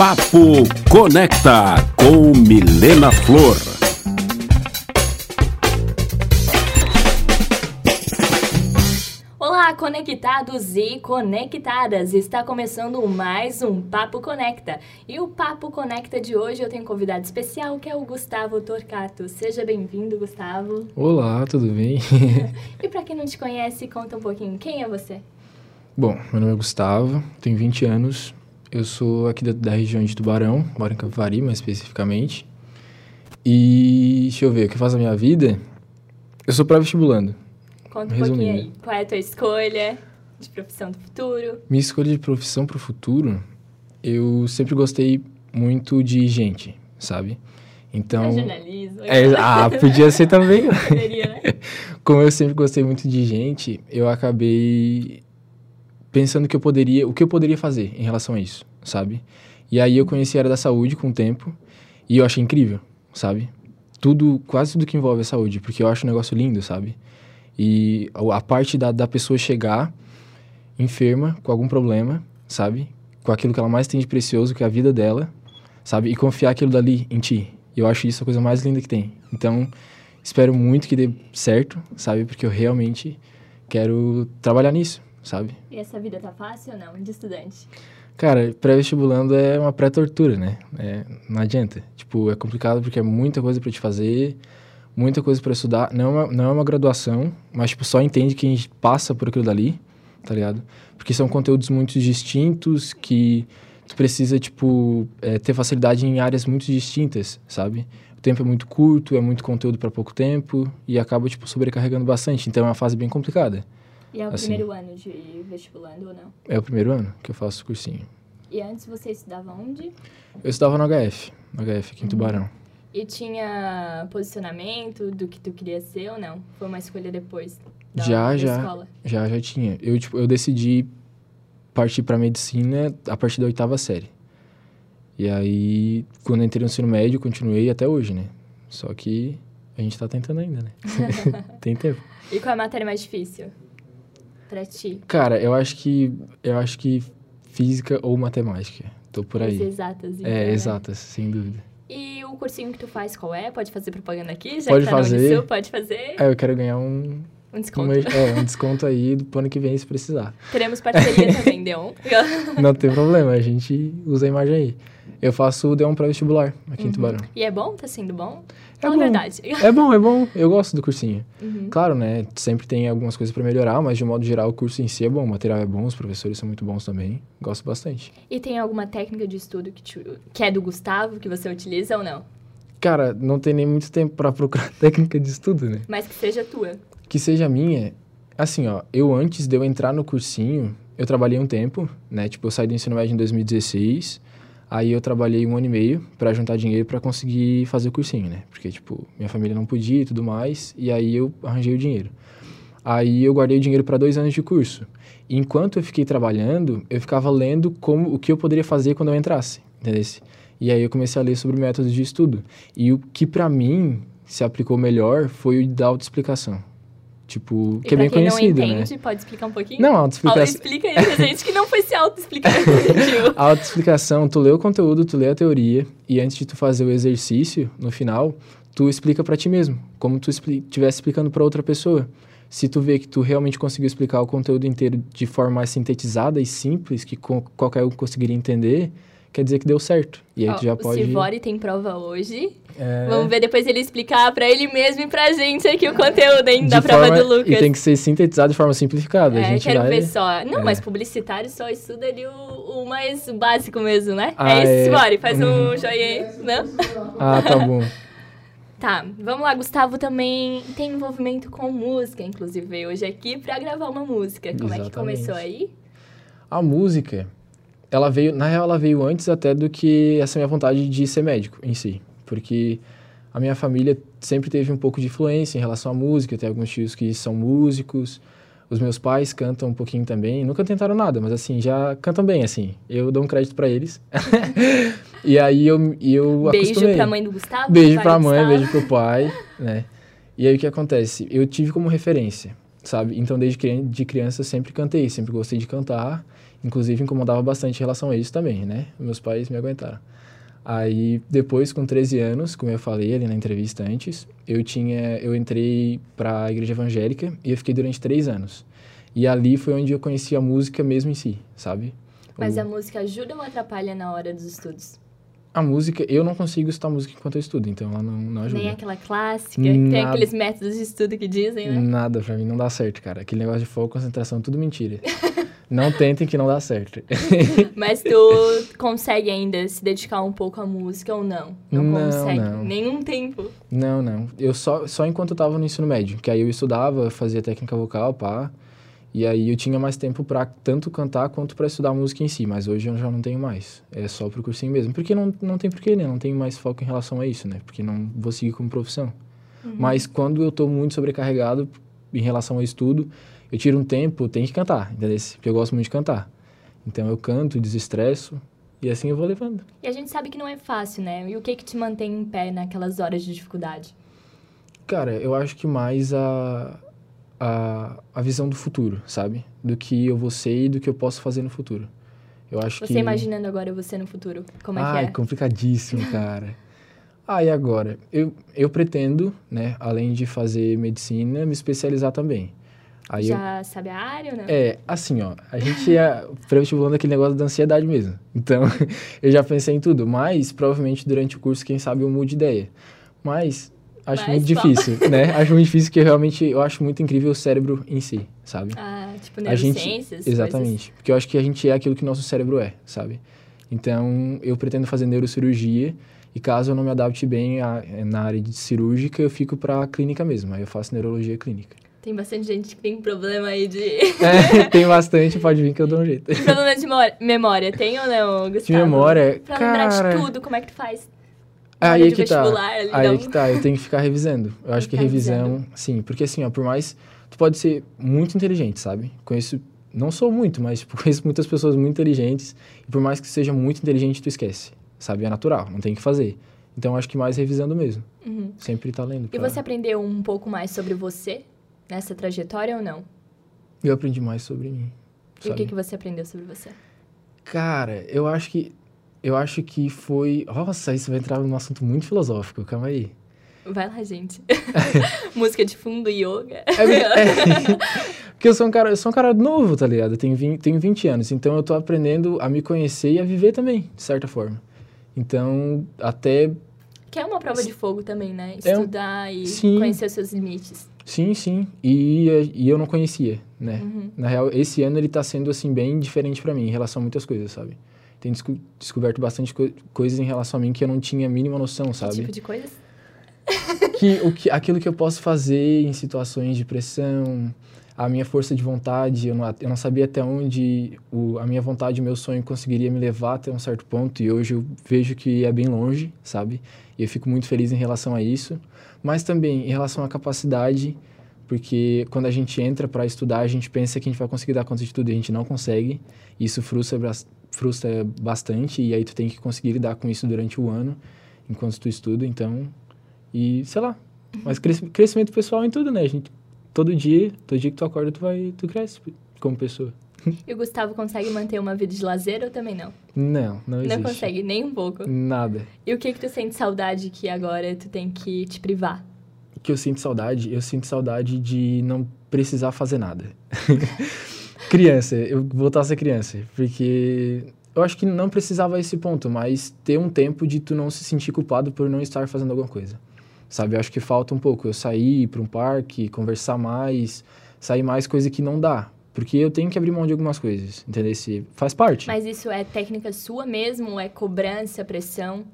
Papo Conecta com Milena Flor. Olá, conectados e conectadas! Está começando mais um Papo Conecta. E o Papo Conecta de hoje eu tenho um convidado especial que é o Gustavo Torcato. Seja bem-vindo, Gustavo. Olá, tudo bem? e para quem não te conhece, conta um pouquinho, quem é você? Bom, meu nome é Gustavo, tenho 20 anos, eu sou aqui da, da região de Tubarão, moro em Capivari, mais especificamente. E deixa eu ver, o que faz a minha vida? Eu sou pré-vestibulando. Conta um Resumindo. pouquinho aí, qual é a tua escolha de profissão do futuro? Minha escolha de profissão para o futuro, eu sempre gostei muito de gente, sabe? Então. É jornalismo. É, ah, podia ser também. Poderia, né? Como eu sempre gostei muito de gente, eu acabei pensando que eu poderia, o que eu poderia fazer em relação a isso, sabe? E aí eu conheci a área da saúde com o tempo e eu achei incrível, sabe? Tudo, quase tudo que envolve a saúde, porque eu acho um negócio lindo, sabe? E a parte da, da pessoa chegar enferma, com algum problema, sabe? Com aquilo que ela mais tem de precioso, que é a vida dela, sabe? E confiar aquilo dali em ti. Eu acho isso a coisa mais linda que tem. Então, espero muito que dê certo, sabe? Porque eu realmente quero trabalhar nisso, sabe? E essa vida tá fácil ou não, de estudante? Cara, pré-vestibulando é uma pré-tortura, né? É, não adianta. Tipo, é complicado porque é muita coisa para te fazer, muita coisa para estudar. Não é, uma, não é uma graduação, mas, tipo, só entende quem passa por aquilo dali, tá ligado? Porque são conteúdos muito distintos que tu precisa, tipo, é, ter facilidade em áreas muito distintas, sabe? O tempo é muito curto, é muito conteúdo para pouco tempo e acaba, tipo, sobrecarregando bastante. Então é uma fase bem complicada. E é o assim. primeiro ano de vestibulando ou não? É o primeiro ano que eu faço cursinho. E antes você estudava onde? Eu estudava no HF, no HF aqui em uhum. Tubarão. E tinha posicionamento do que tu queria ser ou não? Foi uma escolha depois da, já, da já, escola? Já, já tinha. Eu, tipo, eu decidi partir para medicina a partir da oitava série. E aí, quando entrei no ensino médio, continuei até hoje, né? Só que a gente tá tentando ainda, né? Tem tempo. E qual é a matéria mais difícil? Para ti? Cara, eu acho que eu acho que física ou matemática. Tô por aí. As exatas, então, É, né? exatas, sem dúvida. E o cursinho que tu faz, qual é? Pode fazer propaganda aqui? Já pode que tá fazer. Sul, pode fazer. É, eu quero ganhar um... Um desconto. é, um desconto aí do ano que vem, se precisar. Teremos parceria também, Deon. Não tem problema, a gente usa a imagem aí. Eu faço o Deon pré-vestibular aqui uhum. em Tubarão. E é bom? Tá sendo bom? É Fala bom. a verdade. É bom, é bom. Eu gosto do cursinho. Uhum. Claro, né? Sempre tem algumas coisas para melhorar, mas de modo geral o curso em si é bom. O material é bom, os professores são muito bons também. Gosto bastante. E tem alguma técnica de estudo que, te, que é do Gustavo, que você utiliza ou não? Cara, não tem nem muito tempo para procurar técnica de estudo, né? Mas que seja tua. Que seja minha. Assim, ó, eu antes de eu entrar no cursinho, eu trabalhei um tempo, né? Tipo, eu saí do ensino médio em 2016. Aí eu trabalhei um ano e meio para juntar dinheiro para conseguir fazer o cursinho, né? Porque, tipo, minha família não podia e tudo mais, e aí eu arranjei o dinheiro. Aí eu guardei o dinheiro para dois anos de curso. E enquanto eu fiquei trabalhando, eu ficava lendo como o que eu poderia fazer quando eu entrasse, entendeu? E aí eu comecei a ler sobre métodos de estudo. E o que para mim se aplicou melhor foi o da autoexplicação. Tipo, e que é bem conhecido, não né? entende, né? pode explicar um pouquinho? Não, autoexplicação... Explica aí pra gente que não foi se auto-explicar. a autoexplicação, tu lê o conteúdo, tu lê a teoria, e antes de tu fazer o exercício, no final, tu explica para ti mesmo, como tu estivesse explicando para outra pessoa. Se tu vê que tu realmente conseguiu explicar o conteúdo inteiro de forma mais sintetizada e simples, que qualquer um conseguiria entender, quer dizer que deu certo. E aí Ó, tu já pode... O Sivori tem prova hoje. É... Vamos ver depois ele explicar para ele mesmo e pra gente aqui o conteúdo, hein, da forma... prova do Lucas. E tem que ser sintetizado de forma simplificada. É, a gente quero vai... ver só. Não, é. mas publicitário só estuda ali o, o mais básico mesmo, né? Ah, é isso, é... Sivori, faz um joinha aí, né? Ah, tá bom. Tá, vamos lá. Gustavo também tem envolvimento com música, inclusive hoje aqui para gravar uma música. Como Exatamente. é que começou aí? A música, ela veio, na real, ela veio antes até do que essa minha vontade de ser médico em si, porque a minha família sempre teve um pouco de influência em relação à música, tem alguns tios que são músicos, os meus pais cantam um pouquinho também, nunca tentaram nada, mas assim, já cantam bem, assim, eu dou um crédito para eles. e aí eu, eu Beijo acostumei. pra mãe do Gustavo. Beijo pra mãe, beijo pro pai, né? E aí o que acontece? Eu tive como referência sabe? Então, desde de criança, sempre cantei, sempre gostei de cantar. Inclusive, incomodava bastante em relação a isso também, né? Meus pais me aguentaram. Aí, depois, com 13 anos, como eu falei ali na entrevista antes, eu tinha, eu entrei para a igreja evangélica e eu fiquei durante três anos. E ali foi onde eu conheci a música mesmo em si, sabe? Mas O- a música ajuda ou atrapalha na hora dos estudos? A música, eu não consigo escutar música enquanto eu estudo, então ela não, não ajuda. Nem aquela clássica, tem aqueles métodos de estudo que dizem, né? Nada pra mim não dá certo, cara. Aquele negócio de foco, concentração, tudo mentira. não tentem que não dá certo. Mas tu consegue ainda se dedicar um pouco à música ou não? Não, Não, consegue. não. Nenhum tempo. não, não. Eu só, só enquanto eu tava no ensino médio, que aí eu estudava, fazia técnica vocal, pá. E aí eu tinha mais tempo pra tanto cantar quanto pra estudar música em si, mas hoje eu já não tenho mais. É só pro cursinho mesmo. Porque não, não tem porquê, né? Não tenho mais foco em relação a isso, né? Porque não vou seguir como profissão. Mas quando eu tô muito sobrecarregado em relação ao estudo, eu tiro um tempo, tenho que cantar, entendeu? Porque eu gosto muito de cantar. Então eu canto, desestresso e assim eu vou levando. E a gente sabe que não é fácil, né? E o que que te mantém em pé naquelas horas de dificuldade? Cara, eu acho que mais a, a, a visão do futuro, sabe? Do que eu vou ser e do que eu posso fazer no futuro. Eu acho Você que... imaginando agora você no futuro, como é Ai, que é? complicadíssimo, cara. Ah, e agora? Eu, eu pretendo, né, além de fazer medicina, me especializar também. Aí eu, Já sabe a área ou não? É, assim, ó, a gente é pré-vestibulando aquele negócio da ansiedade mesmo. Então, eu já pensei em tudo, mas provavelmente durante o curso, quem sabe eu mude de ideia. Mas acho Mas muito difícil, né? Acho muito difícil porque realmente eu acho muito incrível o cérebro em si, sabe? Ah, tipo a gente, exatamente, porque eu acho que a gente é aquilo que nosso cérebro é, sabe? Então, eu pretendo fazer neurocirurgia e caso eu não me adapte bem a- na área de cirúrgica, eu fico para clínica mesmo. Aí eu faço neurologia clínica. Coisas. Tem bastante gente que tem problema aí de... É, tem bastante, pode vir que eu dou um jeito. problema de memória. Tem ou não, Gustavo? De memória, Pra lembrar cara... de tudo, como é que tu faz? Na Aí é que tá. ali, Aí é um- que tá, eu tenho que ficar revisando. Eu acho que Ficar revisão, revisando. sim, porque assim, ó, por mais tu pode ser muito inteligente, sabe? Conheço, não sou muito, mas tipo, conheço muitas pessoas muito inteligentes e por mais que seja muito inteligente, tu esquece, sabe? É natural, não tem o que fazer. Então eu acho que mais revisando mesmo. Uhum. Sempre tá lendo. E pra- você aprendeu um pouco mais sobre você nessa trajetória ou não? Eu aprendi mais sobre mim. E o sabe? que, que você aprendeu sobre você? Cara, eu acho que eu acho que foi, nossa, isso vai entrar num assunto muito filosófico, calma aí. Vai lá, gente. Música de fundo, yoga. É, é, porque eu sou um cara, eu sou um cara novo, tá ligado? Eu tenho 20, tenho 20 anos, então eu tô aprendendo a me conhecer e a viver também, de certa forma. Então, até Que é uma prova de fogo também, né? É um- Estudar e Sim. conhecer os seus limites. sim, sim, e, e eu não conhecia, né? Uhum. Na real, esse ano ele tá sendo assim bem diferente pra mim em relação a muitas coisas, sabe? Tenho desco- descoberto bastante co coisas em relação a mim que eu não tinha a mínima noção, Que sabe? tipo de coisas? que, o que, aquilo que eu posso fazer em situações de pressão, a minha força de vontade, eu não, eu não sabia até onde o, a minha vontade, o meu sonho conseguiria me levar até um certo ponto, e hoje eu vejo que é bem longe, sabe? E eu fico muito feliz em relação a isso. Mas também em relação à capacidade, porque quando a gente entra para estudar, a gente pensa que a gente vai conseguir dar conta de tudo e a gente não consegue. E isso frustra, frustra bastante, e aí tu tem que conseguir lidar com isso durante o ano, enquanto tu estuda, então e, sei lá, mas cres- crescimento pessoal em tudo, né? A gente, todo dia, todo dia que tu acorda, tu vai, tu cresce como pessoa. E o Gustavo consegue manter uma vida de lazer ou também não? Não, não existe. Não consegue, nem um pouco. Nada. E o que que tu sente saudade que agora tu tem que te privar? O que eu sinto saudade, eu sinto saudade de não precisar fazer nada. criança, eu voltar a ser criança, porque eu acho que não precisava esse ponto, mas ter um tempo de tu não se sentir culpado por não estar fazendo alguma coisa. Sabe, eu acho que falta um pouco eu sair para um parque, conversar mais, sair mais coisa que não dá, porque eu tenho que abrir mão de algumas coisas, entendeu? Se faz parte. Mas isso é técnica sua mesmo? É cobrança, pressão?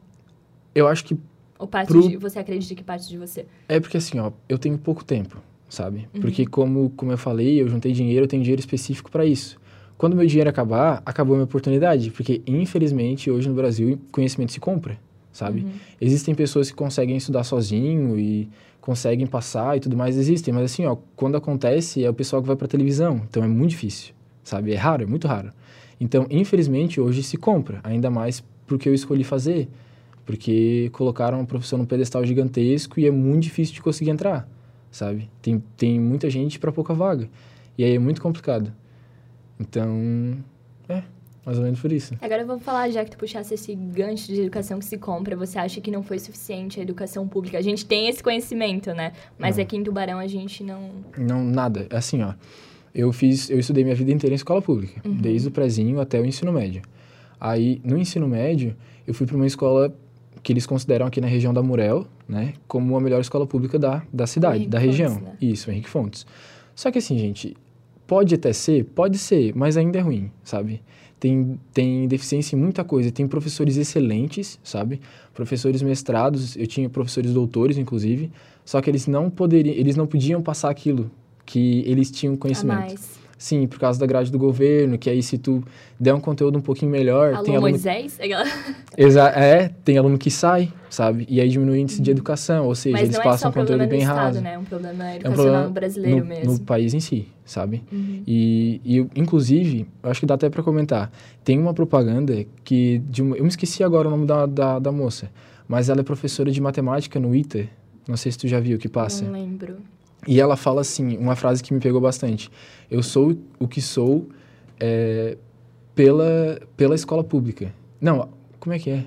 Eu acho que Ou parte Pro- de... Você acredita que parte de você? É porque assim, ó, eu tenho pouco tempo, sabe? Uhum. Porque como, como eu falei, eu juntei dinheiro, eu tenho dinheiro específico para isso. Quando meu dinheiro acabar, acabou a minha oportunidade, porque infelizmente hoje no Brasil conhecimento se compra, sabe? Uhum. Existem pessoas que conseguem estudar sozinho e conseguem passar e tudo mais, existem, mas assim, ó, quando acontece é o pessoal que vai para televisão, então é muito difícil, sabe? É raro, é muito raro. Então, infelizmente, hoje se compra, ainda mais porque eu escolhi fazer, porque colocaram a profissão num pedestal gigantesco e é muito difícil de conseguir entrar, sabe? Tem, tem muita gente para pouca vaga. E aí é muito complicado. Então, é, mais ou menos por isso. Agora vamos falar, já que tu puxasse esse gancho de educação que se compra, você acha que não foi suficiente a educação pública? A gente tem esse conhecimento, né? Mas não. aqui em Tubarão a gente não... Não, nada. É assim, ó. Eu fiz, eu estudei minha vida inteira em escola pública, uhum. desde o prezinho até o ensino médio. Aí, no ensino médio, eu fui para uma escola que eles consideram aqui na região da Murel, né, como a melhor escola pública da, da cidade, da região. Fontes, né? Isso, Henrique Fontes. Só que assim, gente, pode até ser, pode ser, mas ainda é ruim, sabe? Tem, tem deficiência em muita coisa. Tem professores excelentes, sabe? Professores mestrados, eu tinha professores doutores, inclusive, só que eles não poderiam, eles não podiam passar aquilo que eles tinham conhecimento. Sim, por causa da grade do governo, que aí se tu der um conteúdo um pouquinho melhor... Alô, tem aluno... Moisés? Exa é, tem aluno que sai, sabe? E aí diminui o índice uhum. de educação, ou seja, Mas eles é passam um conteúdo bem Estado, raso. Né? É um problema educacional é um problema brasileiro no, mesmo. No país em si, sabe? Uhum. E, e, inclusive, eu acho que dá até para comentar, tem uma propaganda que... De uma, eu me esqueci agora o nome da, da, da moça, mas ela é professora de matemática no ITA. Não sei se tu já viu o que passa. Não lembro. E ela fala assim, uma frase que me pegou bastante. Eu sou o que sou é, pela, pela escola pública. Não, como é que é?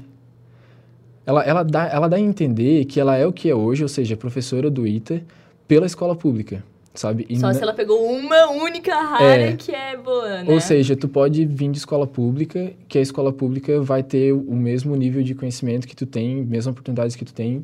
Ela, ela, dá, ela dá a entender que ela é o que é hoje, ou seja, professora do ITA, pela escola pública, sabe? E Só se ela pegou uma única rara é, que é boa, né? Ou seja, tu pode vir de escola pública, que a escola pública vai ter o mesmo nível de conhecimento que tu tem, mesmas oportunidades que tu tem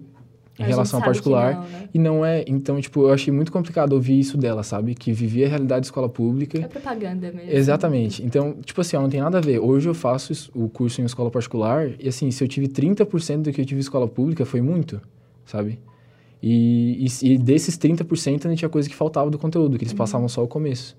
em a relação particular. Não, né? E não é. Então, tipo, eu achei muito complicado ouvir isso dela, sabe? Que vivia a realidade de escola pública. É propaganda mesmo. Exatamente. Então, tipo assim, ó, não tem nada a ver. Hoje eu faço o curso em escola particular e, assim, se eu tive 30% do que eu tive em escola pública, foi muito, sabe? E, e, e desses 30% ainda tinha coisa que faltava do conteúdo, que eles uhum. passavam só o começo.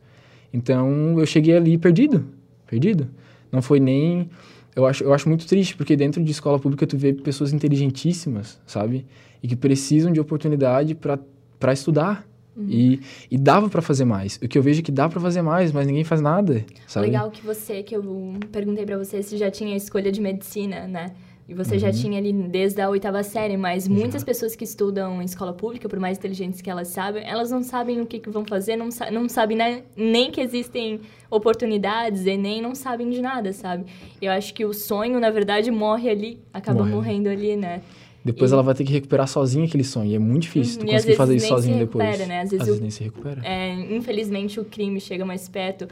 Então, eu cheguei ali perdido. Perdido. Não foi nem eu acho, eu acho muito triste, porque dentro de escola pública tu vê pessoas inteligentíssimas, sabe? E que precisam de oportunidade para estudar. Uhum. E, e dava para fazer mais. O que eu vejo é que dá para fazer mais, mas ninguém faz nada, sabe? Legal que você, que eu perguntei para você se já tinha escolha de medicina, né? E você uhum. já tinha ali desde a oitava série, mas muitas pessoas que estudam em escola pública, por mais inteligentes que elas sabem, elas não sabem o que, que vão fazer, não, sa não sabem né, nem que existem oportunidades e nem não sabem de nada, sabe? Eu acho que o sonho, na verdade, morre ali, acaba morre. morrendo ali, né? Depois e... ela vai ter que recuperar sozinha aquele sonho. E é muito difícil uhum, tu conseguir fazer isso sozinho depois. Né? Às vezes, às vezes nem se recupera. É, infelizmente, o crime chega mais perto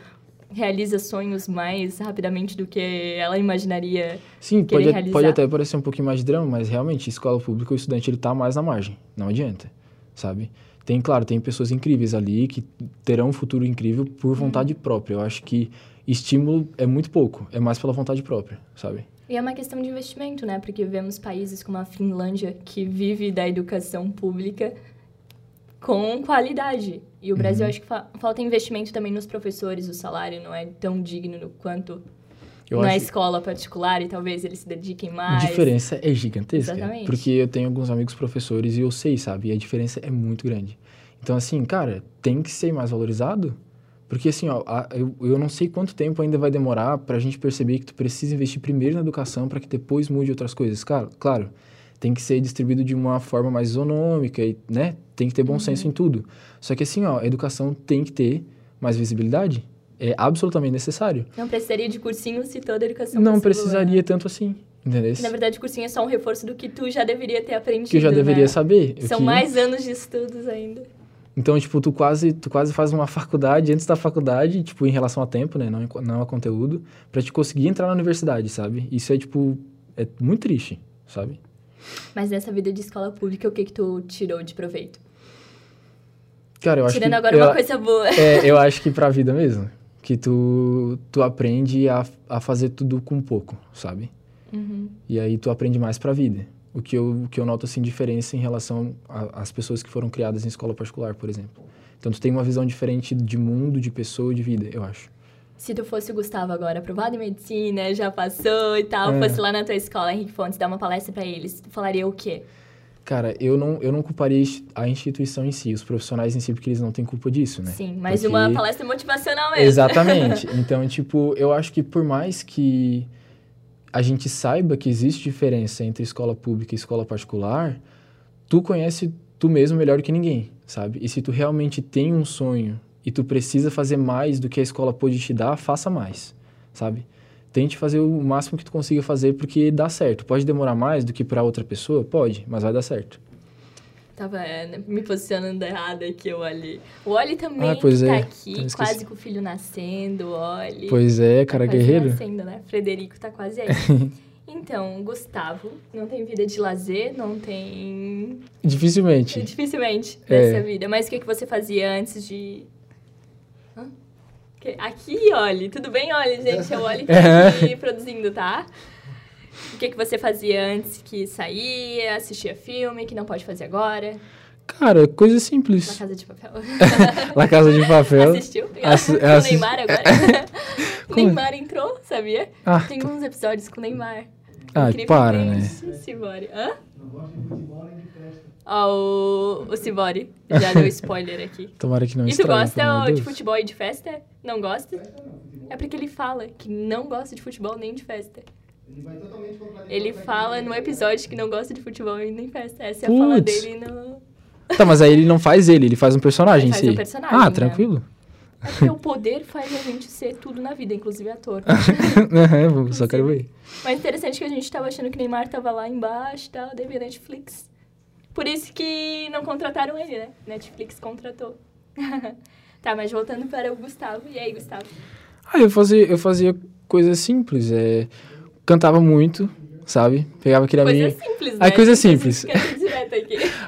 realiza sonhos mais rapidamente do que ela imaginaria Sim, pode, realizar. pode até parecer um pouquinho mais de drama, mas realmente, escola pública, o estudante ele tá mais na margem. Não adianta, sabe? Tem, claro, tem pessoas incríveis ali que terão um futuro incrível por uhum. vontade hum. própria. Eu acho que estímulo é muito pouco, é mais pela vontade própria, sabe? E é uma questão de investimento, né? Porque vemos países como a Finlândia, que vive da educação pública, com qualidade. E o Brasil, uhum. acho que fa falta investimento também nos professores, o salário não é tão digno quanto eu na escola particular e talvez eles se dediquem mais. A diferença é gigantesca. Exatamente. Porque eu tenho alguns amigos professores e eu sei, sabe? E a diferença é muito grande. Então, assim, cara, tem que ser mais valorizado. Porque, assim, ó, a, eu, eu não sei quanto tempo ainda vai demorar pra gente perceber que tu precisa investir primeiro na educação para que depois mude outras coisas. Claro, claro tem que ser distribuído de uma forma mais isonômica, e, né? Tem que ter bom uhum. senso em tudo. Só que assim, ó, a educação tem que ter mais visibilidade. É absolutamente necessário. Não precisaria de cursinho se toda a educação Não precisaria tanto assim. Entendeu? Na verdade, o cursinho é só um reforço do que tu já deveria ter aprendido. Que eu já deveria né? saber. São que... mais anos de estudos ainda. Então, tipo, tu quase, tu quase faz uma faculdade antes da faculdade, tipo, em relação a tempo, né? Não, não a conteúdo, para te conseguir entrar na universidade, sabe? Isso é, tipo, é muito triste, sabe? Mas nessa vida de escola pública, o que que tu tirou de proveito? Cara, eu acho Tirando que, agora eu, uma coisa boa. É, eu acho que pra vida mesmo. Que tu, tu aprende a, a fazer tudo com pouco, sabe? Uhum. E aí tu aprende mais pra vida. O que eu, que eu noto, assim, diferença em relação às pessoas que foram criadas em escola particular, por exemplo. Então, tu tem uma visão diferente de mundo, de pessoa, de vida, eu acho se tu fosse o Gustavo agora, aprovado em medicina, já passou e tal, é. fosse lá na tua escola, Henrique Fontes, dar uma palestra para eles, tu falaria o quê? Cara, eu não, eu não culparia a instituição em si, os profissionais em si, porque eles não têm culpa disso, né? Sim, mas porque... uma palestra motivacional mesmo. Exatamente. Então, tipo, eu acho que por mais que a gente saiba que existe diferença entre escola pública e escola particular, tu conhece tu mesmo melhor que ninguém, sabe? E se tu realmente tem um sonho e tu precisa fazer mais do que a escola pode te dar, faça mais, sabe? Tente fazer o máximo que tu consiga fazer porque dá certo. Pode demorar mais do que para outra pessoa? Pode, mas vai dar certo. Tava é, me posicionando errado aqui, o Oli. O Oli também Ah, pois tá é. aqui, quase com o filho nascendo, o Oli. Pois é, cara tá guerreiro. nascendo, né? Frederico tá quase aí. então, Gustavo não tem vida de lazer, não tem... Dificilmente. Dificilmente É. dessa vida. Mas o que, que você fazia antes de... Hã? Aqui, Oli. Tudo bem, Oli, gente? É o Oli que tá aqui produzindo, tá? O que, que você fazia antes que saía, assistia filme, que não pode fazer agora? Cara, coisa Na simples. Casa de Papel. La Casa de Papel. Assistiu? Assi- com assi- Neymar agora. Como? Neymar entrou, sabia? Ah, Tem uns episódios com o Neymar. Ai, Incrível, para, né? o Cibori. Hã? Ó, o, o Cibori já deu spoiler aqui. Tomara que não E tu estrague, gosta de futebol e de festa? Não gosta? É porque ele fala que não gosta de futebol nem de festa. Ele fala no episódio que não gosta de futebol e nem festa. Essa é a fala dele no. Tá, mas aí ele não faz ele, ele faz um personagem Ele em faz si. um personagem, ah, né? tranquilo. É porque o poder faz a gente ser tudo na vida, inclusive ator. Aham, Só quero ver. Mas interessante que a gente tava achando que Neymar tava lá embaixo e tal, veio Netflix. Por isso que não contrataram ele, né? Netflix contratou. tá, mas voltando para o Gustavo. E aí, Gustavo? Ah, eu fazia, eu fazia coisas simples. É, cantava muito, sabe? Pegava aquele Coisa amigo. simples, né? Ai, coisa simples.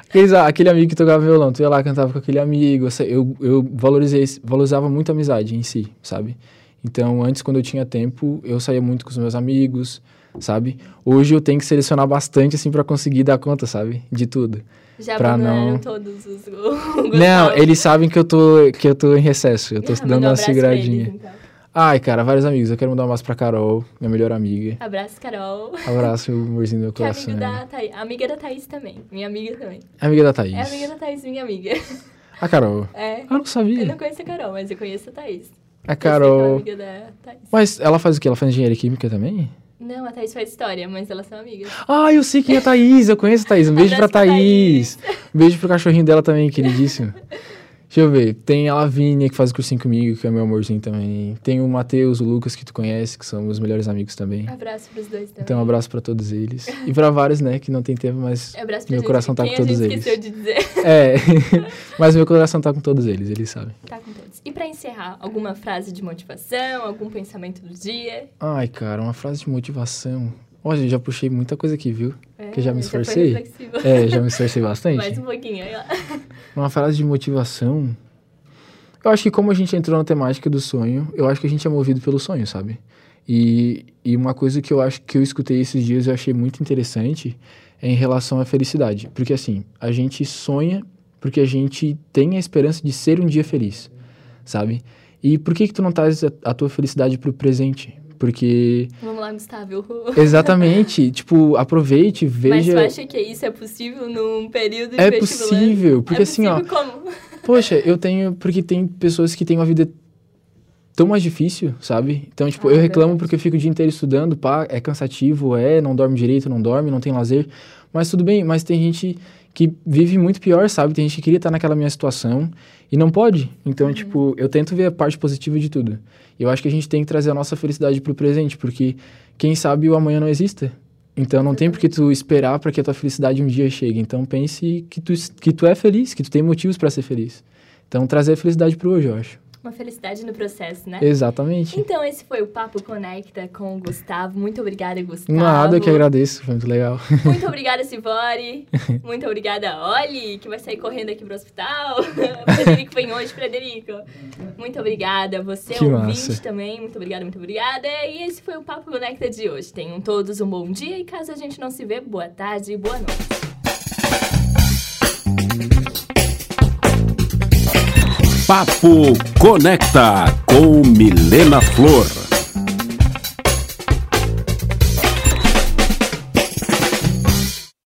Aqueles, aquele amigo que tocava violão, tu ia lá, cantava com aquele amigo. Eu, eu valorizei, valorizava muito a amizade em si, sabe? Então, antes, quando eu tinha tempo, eu saía muito com os meus amigos, sabe? Hoje eu tenho que selecionar bastante, assim, pra conseguir dar conta, sabe? De tudo. Já Pra não- todos os. Não, eles sabem que eu tô, que eu tô em recesso. Eu tô Ah, dando um uma pra eles, seguradinha. então. Ai, cara, vários amigos. Eu quero mandar um abraço pra Carol, minha melhor amiga. Abraço, Carol. Abraço, o amorzinho do meu Que é coração. amigo da Thaís. Amiga da Thaís também. Minha amiga também. Amiga da Thaís. É amiga da Thaís, minha amiga. A Carol. É. Eu não Eu sabia. não conheço a Carol, mas eu conheço a Thaís. A Eu ela é Carol. amiga da Thaís. Mas ela faz o quê? Ela faz engenharia química também? Não, a Thaís faz história, mas elas são amigas. Ah, eu sei quem é a Thaís. Eu conheço a Thaís. Um beijo pra pra Thaís. Um beijo pro cachorrinho dela também, queridíssimo. Deixa eu ver. Tem a Lavínia, que faz o cursinho comigo, que é meu amorzinho também. Tem o Matheus, o Lucas, que tu conhece, que são meus melhores amigos também. Abraço pros dois também. Então, um abraço pra todos eles. E pra vários, né, que não tem tempo, mas Abraço meu coração tá com todos eles. esqueceu de dizer. É, mas meu coração tá com todos eles, eles sabem. Tá com todos. E pra encerrar, alguma frase de motivação, algum pensamento do dia? Ai, cara, uma frase de motivação. Olha, já puxei muita coisa aqui, viu? É, Que já me esforcei. reflexivo. É, já me esforcei bastante. Mais um pouquinho aí, ó. Uma frase de motivação. Eu acho que como a gente entrou na temática do sonho, eu acho que a gente é movido pelo sonho, sabe? E, e uma coisa que eu acho que eu escutei esses dias e achei muito interessante é em relação à felicidade. Porque assim, a gente sonha porque a gente tem a esperança de ser um dia feliz, sabe? E por que que tu não traz a, a tua felicidade pro presente? Porque Vamos lá, Gustavo. exatamente, tipo, aproveite, Mas veja tu acha que isso é possível num período de É possível, porque é assim, ó, possível como? Poxa, eu tenho. Porque tem pessoas que têm uma vida tão mais difícil, sabe? Então, tipo, Ah, eu reclamo verdade. porque eu fico o dia inteiro estudando, pá, é cansativo, é, não dorme direito, não dorme, não tem lazer. Mas tudo bem, mas tem gente que vive muito pior, sabe? Tem gente que queria estar naquela minha situação e não pode. Uhum. Então, tipo, eu tento ver a parte positiva de tudo. E eu acho que a gente tem que trazer a nossa felicidade pro presente, porque quem sabe o amanhã não exista. Então não tem por que tu esperar para que a tua felicidade um dia chegue. Então pense que tu, que tu é feliz, que tu tem motivos para ser feliz. Então trazer a felicidade pro hoje, eu acho. Uma felicidade no processo, né? Exatamente. Então, esse foi o Papo Conecta com o Gustavo. Muito obrigada, Gustavo. Nada, eu que agradeço, foi muito legal. Muito obrigada, Sivori. Muito obrigada, Oli, que vai sair correndo aqui pro hospital. Frederico vem hoje, Frederico. Muito obrigada. Você, Que ouvinte, massa. também. Muito obrigada, muito obrigada. E esse foi o Papo Conecta de hoje. Tenham todos um bom dia e caso a gente não se vê, boa tarde e boa noite. Papo Conecta com Milena Flor.